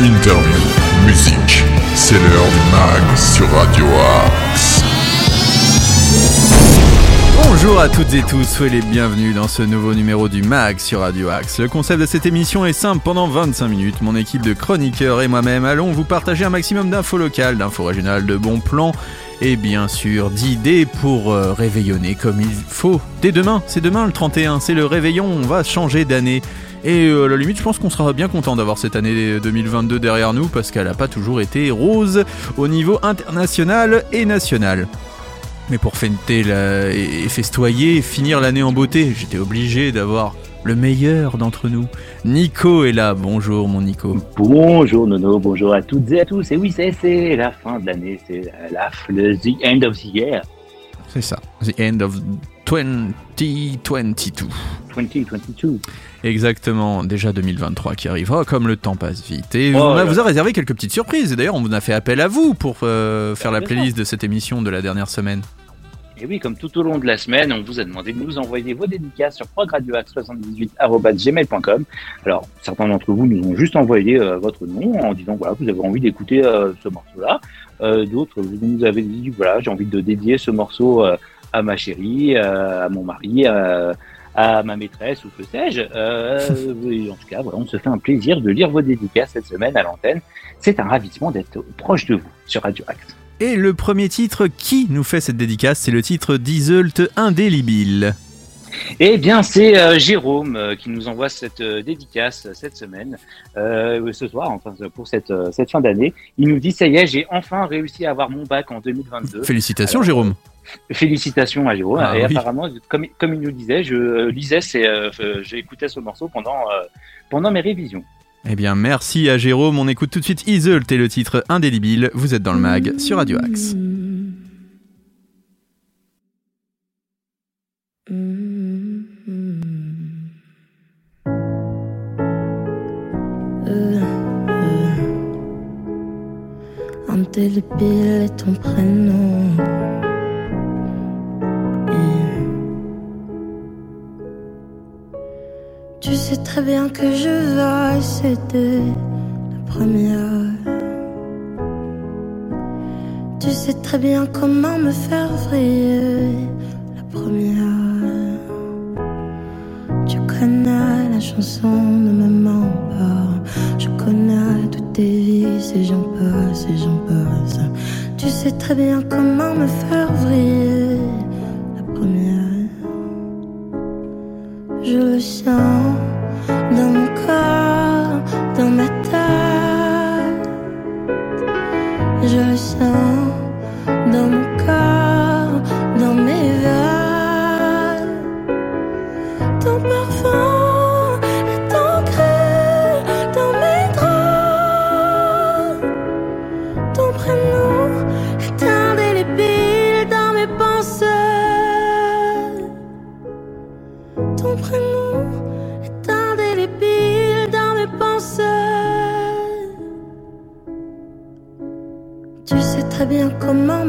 interview, musique. C'est l'heure du mag sur Radio Axe. Bonjour à toutes et tous, soyez les bienvenus dans ce nouveau numéro du MAG sur Radio Axe. Le concept de cette émission est simple, pendant 25 minutes, mon équipe de chroniqueurs et moi-même allons vous partager un maximum d'infos locales, d'infos régionales, de bons plans et bien sûr d'idées pour euh, réveillonner comme il faut. Dès demain, c'est demain le 31, c'est le réveillon, on va changer d'année. Et euh, à la limite, je pense qu'on sera bien content d'avoir cette année 2022 derrière nous parce qu'elle n'a pas toujours été rose au niveau international et national. Mais pour fêter la... et festoyer finir l'année en beauté, j'étais obligé d'avoir le meilleur d'entre nous. Nico est là. Bonjour, mon Nico. Bonjour, Nono. Bonjour à toutes et à tous. Et oui, c'est- la fin de l'année. C'est la, le the end of the year C'est ça. The end of 2022. 2022. Exactement, déjà 2023 qui arrivera, comme le temps passe vite. Et Oh on a- vous a réservé quelques petites surprises. Et d'ailleurs, on vous a fait appel à vous pour euh, faire la bien sûr. playlist de cette émission de la dernière semaine. Et oui, comme tout au long de la semaine, on vous a demandé de nous envoyer vos dédicaces sur progradioax78.gmail.com. Alors, certains d'entre vous nous ont juste envoyé euh, votre nom en disant voilà, vous avez envie d'écouter euh, ce morceau-là. Euh, D'autres, vous nous avez dit voilà, j'ai envie de dédier ce morceau à ma chérie, à mon mari, à ma maîtresse ou que sais-je. En tout cas, voilà, on se fait un plaisir de lire vos dédicaces cette semaine à l'antenne. C'est un ravissement d'être proche de vous sur Radio Axe. Et le premier titre qui nous fait cette dédicace, c'est le titre d'Iseult Indélébile. Eh bien, c'est euh, Jérôme euh, qui nous envoie cette euh, dédicace cette semaine, ce soir, enfin pour cette, cette fin d'année. Il nous dit ça y est, j'ai enfin réussi à avoir mon bac en 2022. Félicitations, Alors, Jérôme. Félicitations à Jérôme. Ah et oui. apparemment, comme, comme il nous disait, je lisais, écouté ce morceau pendant pendant mes révisions. Eh bien, merci à Jérôme. On écoute tout de suite Iseult et le titre Indélébile. Vous êtes dans le mag sur Radio Axe. Est ton prénom. Sais très bien que je vais céder la première. Tu sais très bien comment me faire vriller la première. Tu connais la chanson, ne me mens pas. Je connais toutes tes vies, et j'en passe, et j'en passe. Tu sais très bien comment me faire vriller la première. Je le sens Je le sens dans mon corps, dans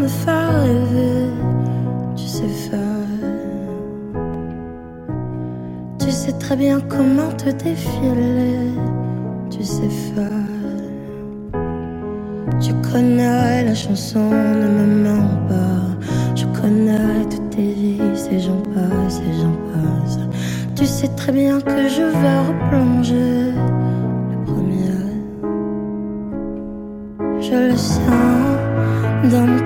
faire rêver. Tu sais faire. Tu sais très bien comment te défiler. Tu sais faire. Tu connais la chanson, ne me mens pas. Je connais toutes tes vies, et j'en passe, et j'en passe. Tu sais très bien que je vais replonger la première. Je le sens dans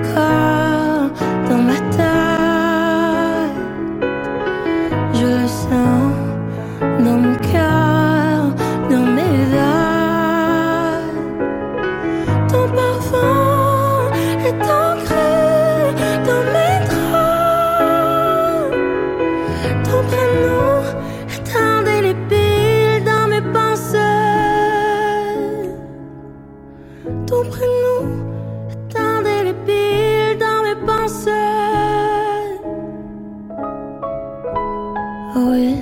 oui,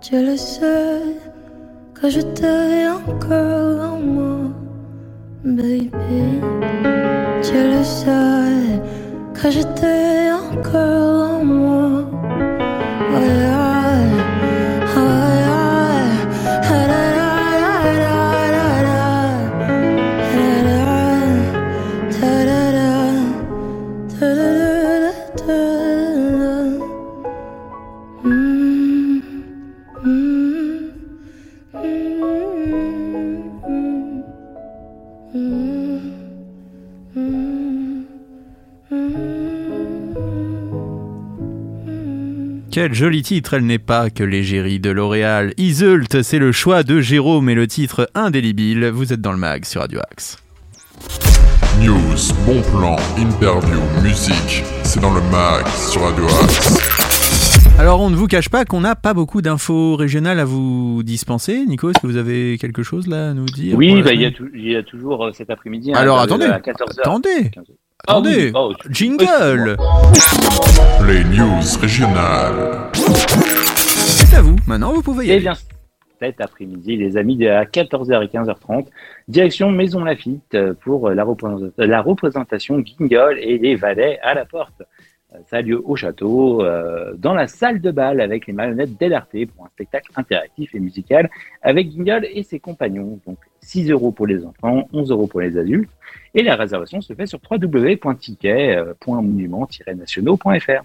tu le sais que je t'ai encore en moi, baby. Tu le sais que je t'ai encore en moi. Quel joli titre, elle n'est pas que l'égérie de L'Oréal. Iseult, c'est le choix de Jérôme et le titre indélébile. Vous êtes dans le mag sur Radio Axe. News, bon plan, interview, musique, c'est dans le mag sur Radio Axe. Alors on ne vous cache pas qu'on n'a pas beaucoup d'infos régionales à vous dispenser. Nico, est-ce que vous avez quelque chose là à nous dire? Oui, bah, il y, a tou- il y a toujours euh, cet après-midi. hein, Alors attendez, à 14h. attendez, attendez, oui, oh, tu- jingle Les news régionales. C'est à vous, maintenant vous pouvez y Eh aller. bien, cet après-midi, les amis, à 14h et 15h30, direction Maison Lafitte euh, pour la, représent- la représentation Guignol et les valets à la porte. Euh, Ça a lieu au château, euh, dans la salle de bal avec les marionnettes d'LRT pour un spectacle interactif et musical avec Guignol et ses compagnons. Donc 6 euros pour les enfants, 11 euros pour les adultes. Et la réservation se fait sur www.ticket.monument-nationaux.fr.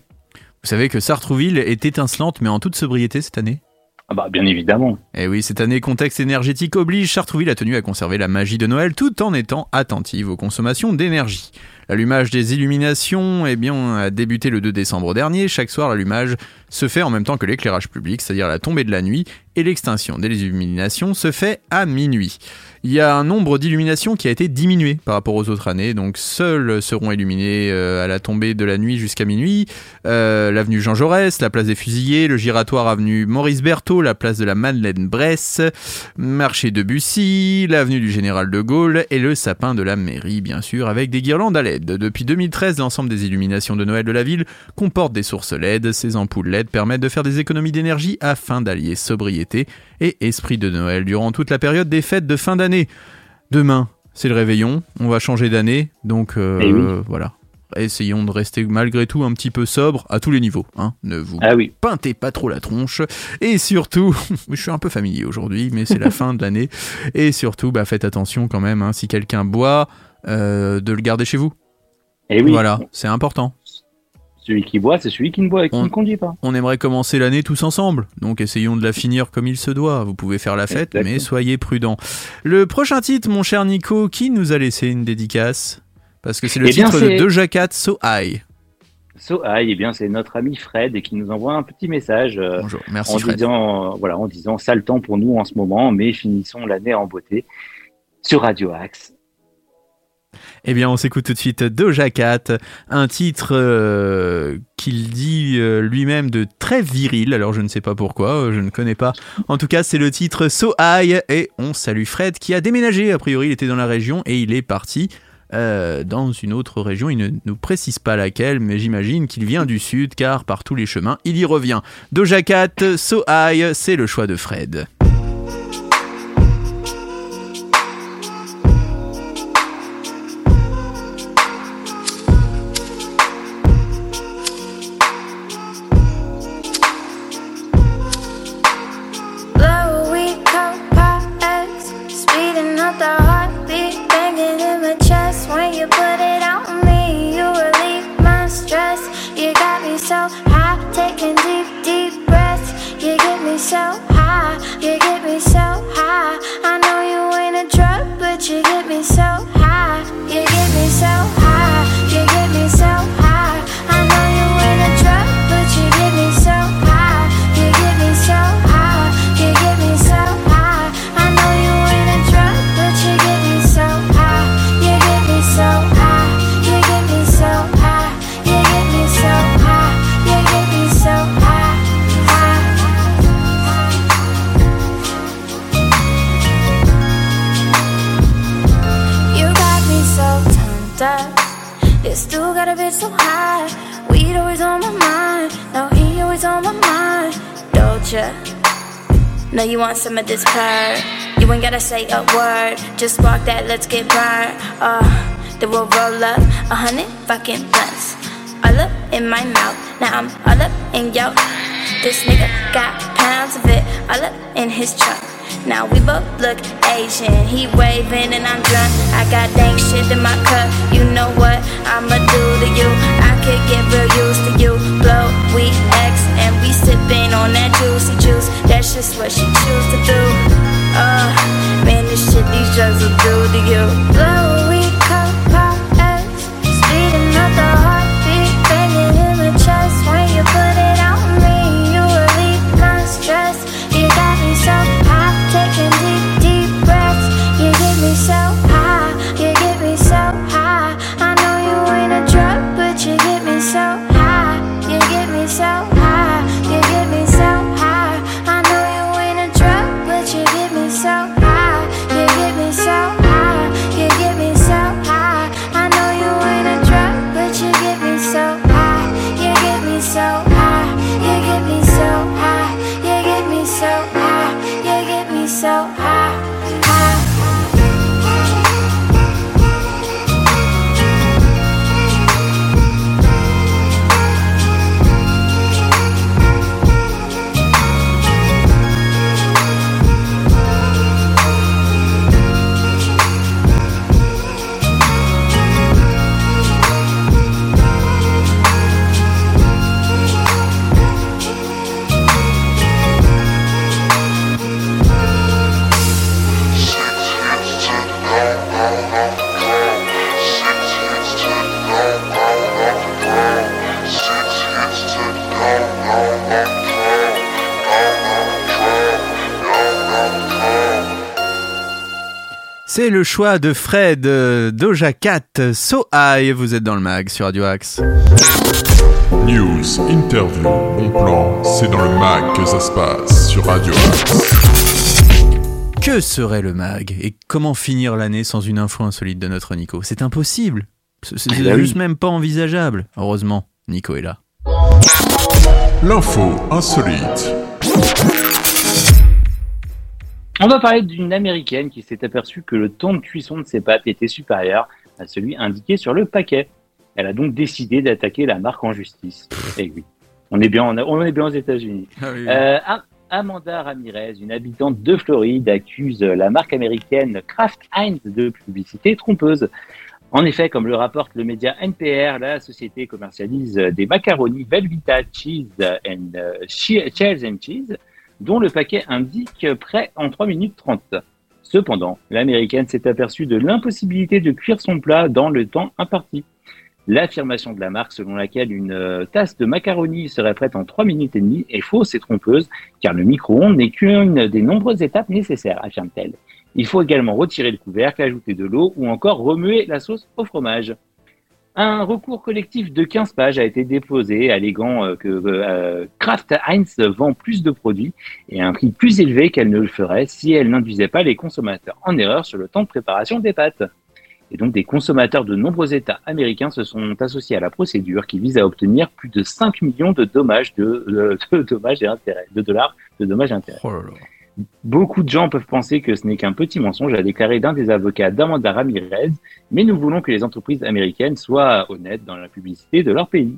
Vous savez que Sartrouville est étincelante mais en toute sobriété cette année Ah bah, bien évidemment. Eh oui, cette année, contexte énergétique oblige, Chartrouville a tenu à conserver la magie de Noël tout en étant attentive aux consommations d'énergie. L'allumage des illuminations eh bien, a débuté le 2 décembre dernier. Chaque soir, l'allumage se fait en même temps que l'éclairage public, c'est-à-dire la tombée de la nuit, et l'extinction des illuminations se fait à minuit. Il y a un nombre d'illuminations qui a été diminué par rapport aux autres années, donc seuls seront illuminés euh, à la tombée de la nuit jusqu'à minuit. Euh, L'avenue Jean Jaurès, la place des Fusillés, le giratoire avenue Maurice Berthaud, la place de la Madeleine Bresse, marché de Bussy, l'avenue du Général de Gaulle et le sapin de la mairie, bien sûr, avec des guirlandes à LED. Depuis 2013, l'ensemble des illuminations de Noël de la ville comporte des sources LED. Ces ampoules LED permettent de faire des économies d'énergie afin d'allier sobriété et esprit de Noël durant toute la période des fêtes de fin d'année. Demain, c'est le réveillon, on va changer d'année, donc euh, Eh oui. voilà. Essayons de rester malgré tout un petit peu sobre à tous les niveaux. Hein. Ne vous Ah oui. peintez pas trop la tronche. Et surtout, je suis un peu familier aujourd'hui, mais c'est la fin de l'année. Et surtout, bah, faites attention quand même, hein, si quelqu'un boit, euh, de le garder chez vous. Et oui, Voilà, c'est important. Celui qui boit, c'est celui qui ne boit, qui On- ne conduit pas. On aimerait commencer l'année tous ensemble, donc essayons de la finir comme il se doit. Vous pouvez faire la fête, Exactement. mais soyez prudents. Le prochain titre, mon cher Nico, qui nous a laissé une dédicace? Parce que c'est le Eh bien, titre de Doja Cat, So High. So, ah, eh bien, c'est notre ami Fred et qui nous envoie un petit message euh, Bonjour, merci en Fred. disant, euh, voilà, en disant, sale temps pour nous en ce moment, mais finissons l'année en beauté sur Radio Axe. Eh bien, on s'écoute tout de suite Doja Cat, un titre euh, qu'il dit euh, lui-même de très viril. Alors, je ne sais pas pourquoi, euh, je ne connais pas. En tout cas, c'est le titre So High et on salue Fred qui a déménagé. A priori, il était dans la région et il est parti dans une autre région. Il ne nous précise pas laquelle, mais j'imagine qu'il vient du sud car par tous les chemins, il y revient. Doja Cat, So High, c'est le choix de Fred. So high. Weed always on my mind. No, he always on my mind. Doja. Know you want some of this purr. You ain't gotta say a word. Just spark that, let's get burned. Uh, then we'll roll up a hundred fucking blunts. All up in my mouth. Now I'm all up in yo. This nigga got pounds of it all up in his trunk. Now we both look Asian. He waving and I'm drunk. I got dang shit in my cup. You know what I'ma do to you? I could get real used to you. Blow, we X and we sipping on that juicy juice. That's just what she choose to do. Oh, man, this shit these drugs will do to you. Blow, C'est le choix de Fred euh, Doja Cat So High. Vous êtes dans le mag sur Radio Axe. News, interview, bon plan, c'est dans le mag que ça se passe sur Radio Axe. Que serait le mag et comment finir l'année sans une info insolite de notre Nico? C'est impossible. C'est Eh ben oui. juste même pas envisageable. Heureusement, Nico est là. L'info insolite. On va parler d'une américaine qui s'est aperçue que le temps de cuisson de ses pâtes était supérieur à celui indiqué sur le paquet. Elle a donc décidé d'attaquer la marque en justice. Et oui, on est bien, en- on est bien aux États-Unis. Euh, Am- Amanda Ramirez, une habitante de Floride, accuse la marque américaine Kraft Heinz de publicité trompeuse. En effet, comme le rapporte le média NPR, la société commercialise des macaronis Velveeta Cheese and euh, Che- Cheese and Cheese, dont le paquet indique prêt en 3 minutes 30. Cependant, l'américaine s'est aperçue de l'impossibilité de cuire son plat dans le temps imparti. L'affirmation de la marque selon laquelle une euh, tasse de macaroni serait prête en 3 minutes et demie est fausse et trompeuse, car le micro-ondes n'est qu'une des nombreuses étapes nécessaires, affirme-t-elle. Il faut également retirer le couvercle, ajouter de l'eau ou encore remuer la sauce au fromage. Un recours collectif de 15 pages a été déposé, alléguant euh, que euh, Kraft Heinz vend plus de produits et à un prix plus élevé qu'elle ne le ferait si elle n'induisait pas les consommateurs en erreur sur le temps de préparation des pâtes. Et donc des consommateurs de nombreux États américains se sont associés à la procédure qui vise à obtenir plus de 5 millions de dommages de, de- de dollars de dommages et intérêts. Oh. Beaucoup de gens peuvent penser que ce n'est qu'un petit mensonge, a déclaré d'un des avocats d'Amanda Ramirez, mais nous voulons que les entreprises américaines soient honnêtes dans la publicité de leur pays.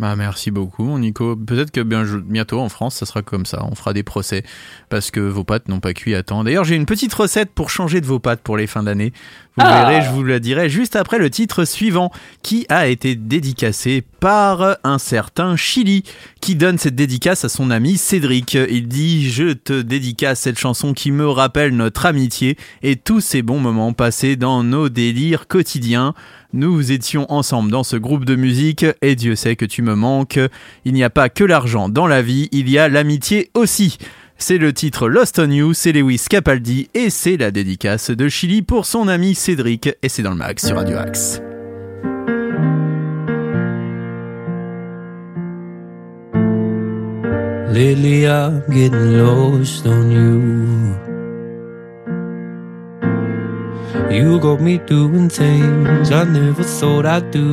Bah merci beaucoup Nico. Peut-être que bien, bientôt en France ça sera comme ça. On fera des procès parce que vos pâtes n'ont pas cuit à temps. D'ailleurs j'ai une petite recette pour changer de vos pâtes pour les fins d'année. Vous Ah. verrez, je vous la dirai juste après le titre suivant qui a été dédicacé par un certain Chili qui donne cette dédicace à son ami Cédric. Il dit je te dédicace cette chanson qui me rappelle notre amitié et tous ces bons moments passés dans nos délires quotidiens. Nous étions ensemble dans ce groupe de musique et Dieu sait que tu me manques. Il n'y a pas que l'argent dans la vie, il y a l'amitié aussi. C'est le titre Lost on You, c'est Lewis Capaldi et c'est la dédicace de Chili pour son ami Cédric et c'est dans le max sur Radio Axe. Getting lost on you. You got me doing things I never thought I'd do.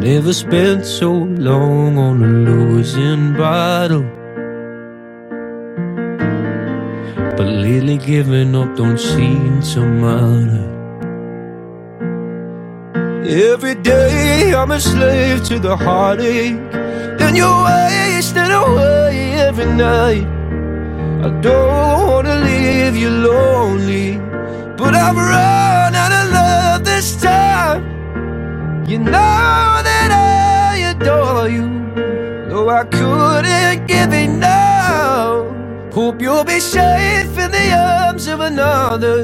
Never spent so long on a losing battle. But lately giving up don't seem to matter. Every day I'm a slave to the heartache And you're wasting away every night I don't wanna leave you lonely But I've run out of love this time. You know that I adore you Though I couldn't give enough. Hope you'll be safe in the arms of another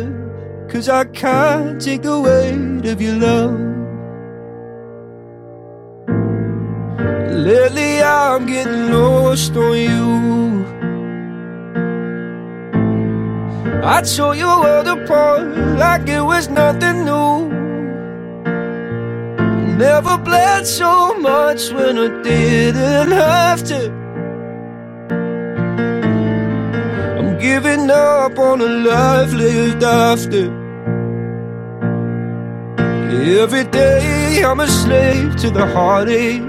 Cause I can't take the weight of your love. Lately I'm getting lost on you I tore your world apart like it was nothing new. Never bled so much when I didn't have to. I'm giving up on a life lived after. Every day I'm a slave to the heartache.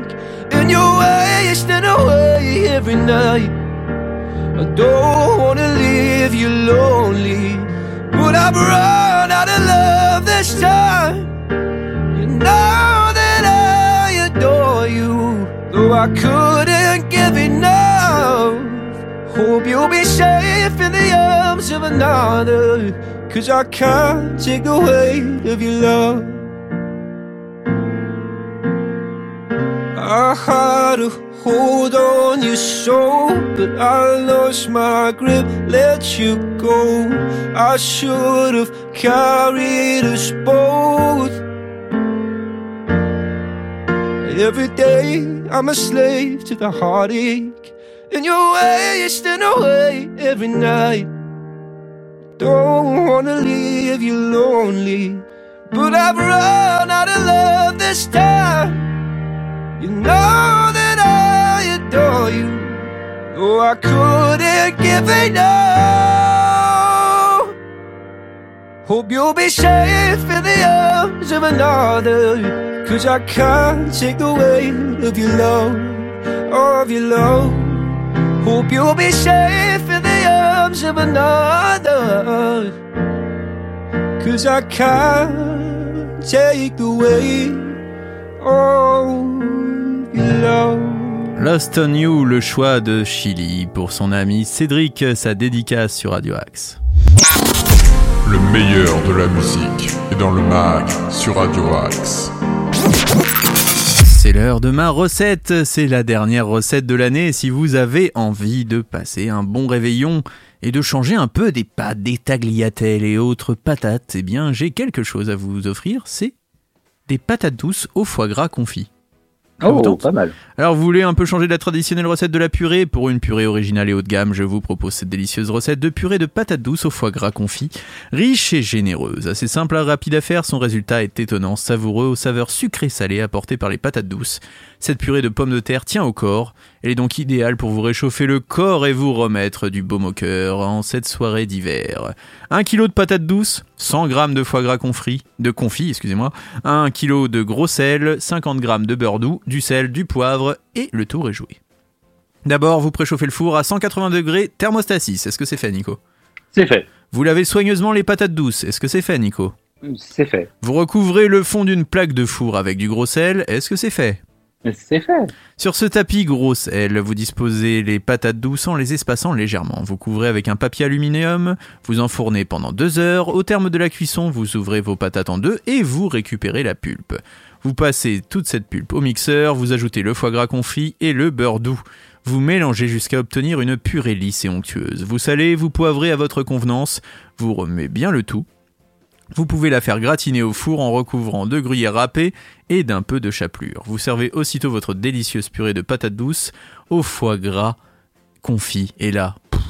And you're wasting away every night. I don't wanna leave you lonely. But I've run out of love this time? You know that I adore you Though I couldn't give enough. Hope you'll be safe in the arms of another Cause I can't take the weight of your love I had a hold on your soul, but I lost my grip, let you go. I should have carried us both. Every day I'm a slave to the heartache, and you're wasting away every night. Don't wanna leave you lonely, but I've run out of love this time. You know that I adore you, though I couldn't give enough. Hope you'll be safe in the arms of another, cause I can't take the weight of your love, of your love. Hope you'll be safe in the arms of another. Cause I can't take the weight love. Lost on You, le choix de Chili pour son ami Cédric, sa dédicace sur Radio Axe. Le meilleur de la musique est dans le mag sur Radio Axe. C'est l'heure de ma recette, c'est la dernière recette de l'année. Si vous avez envie de passer un bon réveillon et de changer un peu des pâtes, des tagliatelles et autres patates, eh bien j'ai quelque chose à vous offrir, c'est des patates douces au foie gras confit. Oh, tente pas mal. Alors vous voulez un peu changer de la traditionnelle recette de la purée? Pour une purée originale et haut de gamme, je vous propose cette délicieuse recette de purée de patates douces au foie gras confit, riche et généreuse. Assez simple, rapide à faire, son résultat est étonnant, savoureux, aux saveurs sucrées-salées apportées par les patates douces. Cette purée de pommes de terre tient au corps, elle est donc idéale pour vous réchauffer le corps et vous remettre du baume au cœur en cette soirée d'hiver. 1 kg de patates douces, 100 g de foie gras confit, de confit, excusez-moi, 1 kg de gros sel, 50 g de beurre doux, du sel, du poivre et le tour est joué. D'abord, vous préchauffez le four à 180 degrés, thermostat 6. Est-ce que c'est fait, Nico? C'est fait. Vous lavez soigneusement les patates douces. Est-ce que c'est fait, Nico? C'est fait. Vous recouvrez le fond d'une plaque de four avec du gros sel. Est-ce que c'est fait? C'est fait. Sur ce tapis gros sel, vous disposez les patates douces en les espaçant légèrement. Vous couvrez avec un papier aluminium, vous enfournez pendant deux heures. Au terme de la cuisson, vous ouvrez vos patates en deux et vous récupérez la pulpe. Vous passez toute cette pulpe au mixeur, vous ajoutez le foie gras confit et le beurre doux. Vous mélangez jusqu'à obtenir une purée lisse et onctueuse. Vous salez, vous poivrez à votre convenance, vous remuez bien le tout. Vous pouvez la faire gratiner au four en recouvrant de gruyère râpée et d'un peu de chapelure. Vous servez aussitôt votre délicieuse purée de patates douces au foie gras confit. Et là, pff,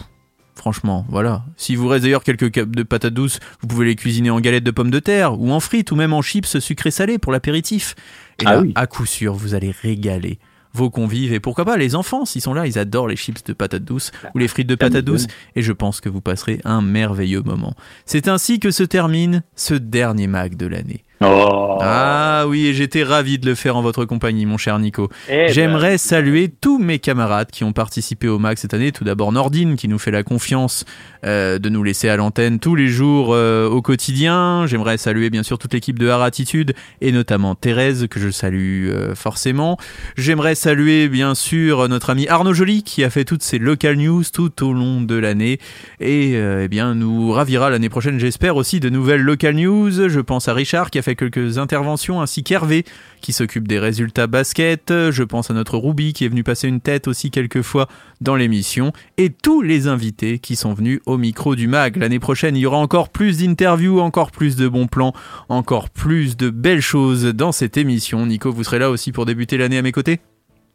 franchement, voilà. Si vous reste d'ailleurs quelques capes de patates douces, vous pouvez les cuisiner en galettes de pommes de terre ou en frites ou même en chips sucrés-salés pour l'apéritif. Et Ah là, oui. à coup sûr, vous allez régaler vos convives et pourquoi pas les enfants s'ils sont là, ils adorent les chips de patates douces ou les frites de patates douces et je pense que vous passerez un merveilleux moment. C'est ainsi que se termine ce dernier mag de l'année. Oh. Ah oui, et j'étais ravi de le faire en votre compagnie, mon cher Nico. Eh ben, J'aimerais saluer tous mes camarades qui ont participé au MAG cette année. Tout d'abord Nordine qui nous fait la confiance euh, de nous laisser à l'antenne tous les jours euh, au quotidien. J'aimerais saluer bien sûr toute l'équipe de Hard Attitude et notamment Thérèse que je salue euh, forcément. J'aimerais saluer bien sûr notre ami Arnaud Joly qui a fait toutes ces local news tout au long de l'année et eh bien nous ravira l'année prochaine j'espère aussi de nouvelles local news. Je pense à Richard qui a fait quelques interventions ainsi qu'Hervé qui s'occupe des résultats basket. Je pense à notre Ruby qui est venu passer une tête aussi quelques fois dans l'émission et tous les invités qui sont venus au micro du MAG. L'année prochaine, il y aura encore plus d'interviews, encore plus de bons plans, encore plus de belles choses dans cette émission. Nico, vous serez là aussi pour débuter l'année à mes côtés?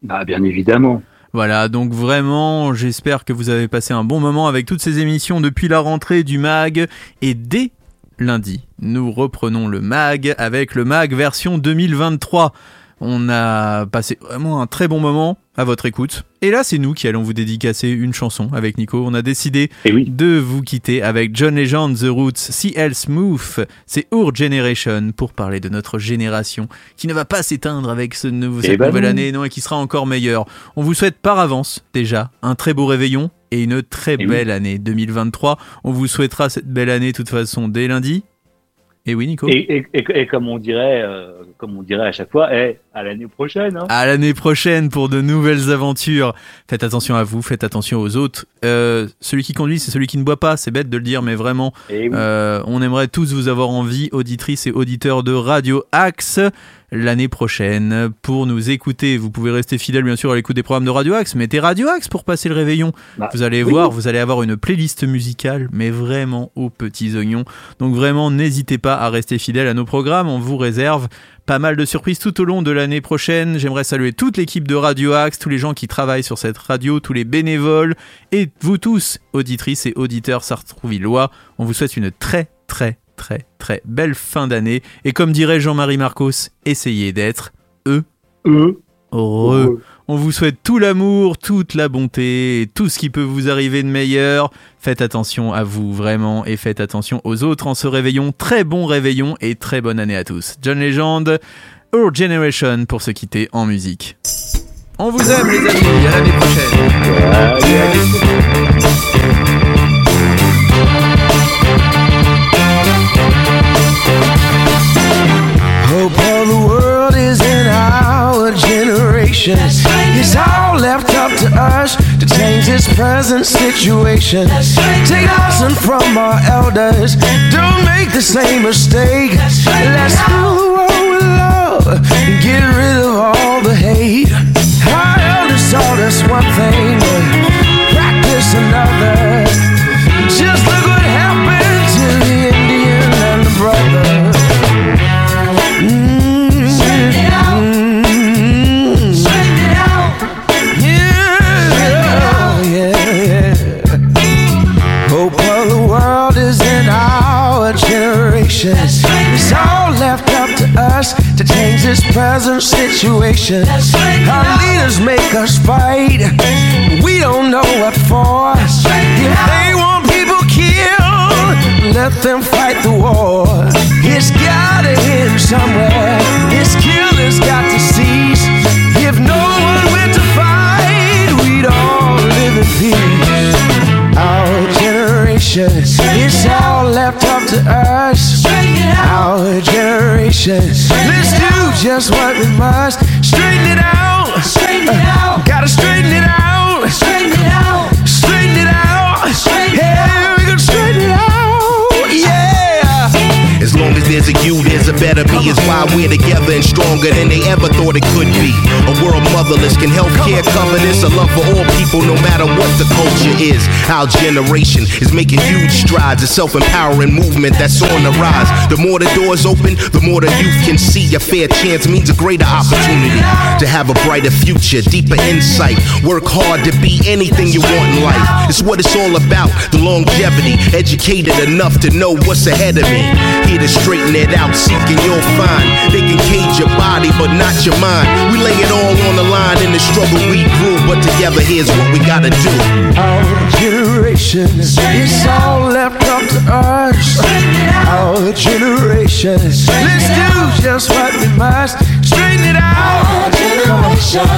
Bah, bien évidemment. voilà, donc vraiment, j'espère que vous avez passé un bon moment avec toutes ces émissions depuis la rentrée du MAG. Et dès lundi, nous reprenons le MAG avec le MAG version 2023. On a passé vraiment un très bon moment à votre écoute. Et là, c'est nous qui allons vous dédicacer une chanson avec Nico. On a décidé oui. de vous quitter avec John Legend, The Roots, CL Smooth, c'est Our Generation pour parler de notre génération qui ne va pas s'éteindre avec ce nouveau, Eh cette ben nouvelle année non, et qui sera encore meilleure. On vous souhaite par avance déjà un très beau réveillon et une très Eh oui. belle année 2023. On vous souhaitera cette belle année de toute façon dès lundi. Et oui, Nico Et, et, et, et comme on dirait, euh, comme on dirait à chaque fois, eh, à l'année prochaine. Hein. À l'année prochaine pour de nouvelles aventures. Faites attention à vous, faites attention aux autres. Euh, celui qui conduit, c'est celui qui ne boit pas. C'est bête de le dire, mais vraiment, oui. Euh, on aimerait tous vous avoir en vie, auditrices et auditeurs de Radio Axe, l'année prochaine pour nous écouter. Vous pouvez rester fidèle bien sûr à l'écoute des programmes de Radio Axe. Mettez Radio Axe pour passer le réveillon. Bah, Vous allez oui. voir, vous allez avoir une playlist musicale, mais vraiment aux petits oignons. Donc vraiment, n'hésitez pas à rester fidèle à nos programmes. On vous réserve pas mal de surprises tout au long de l'année prochaine. J'aimerais saluer toute l'équipe de Radio Axe, tous les gens qui travaillent sur cette radio, tous les bénévoles et vous tous, auditrices et auditeurs sartrouvillois. On vous souhaite une très très très très belle fin d'année et comme dirait Jean-Marie Marcos, essayez d'être eux Eux, heureux. On vous souhaite tout l'amour, toute la bonté, et tout ce qui peut vous arriver de meilleur. Faites attention à vous vraiment et faites attention aux autres en ce réveillon. Très bon réveillon et très bonne année à tous. John Legend, Our Generation pour se quitter en musique. On vous aime les amis, à l'année prochaine. Present situation. Take lesson from our elders. Don't make the same mistake. Let's fill the world with love get rid of all the hate. Our elders taught us one thing, practice another. Generation. It's all left up to us to change this present situation. Our leaders make us fight. We don't know what for. If they want people killed, let them fight the war. It's gotta end somewhere. This killer's got to cease. If no one went to fight, we'd all live in peace. Our generation, it's all left up to us. Our generation, let's do just what we must. Straighten it out. Straighten it out. Gotta straighten it out. Straighten it out. Straighten it out. Yeah, we can As long as there's a you, there's a better me. Is why we're together and stronger than they ever thought it could be. A world motherless can help care cover this. A love for all people, no matter what the culture is. Our generation is making huge strides. A self-empowering movement that's on the rise. The more the doors open, the more the youth can see. A fair chance means a greater opportunity to have a brighter future, deeper insight. Work hard to be anything you want in life. It's what it's all about. The longevity, educated enough to know what's ahead of me. Here to straighten it out, seeking you'll find. They can cage your body, but not your mind. We lay it all on the line in the struggle we grew, but together here's what we gotta do. Our generation, it's all left up to us. Our generation, let's do just what we must. Straighten it out. Come on.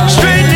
Straighten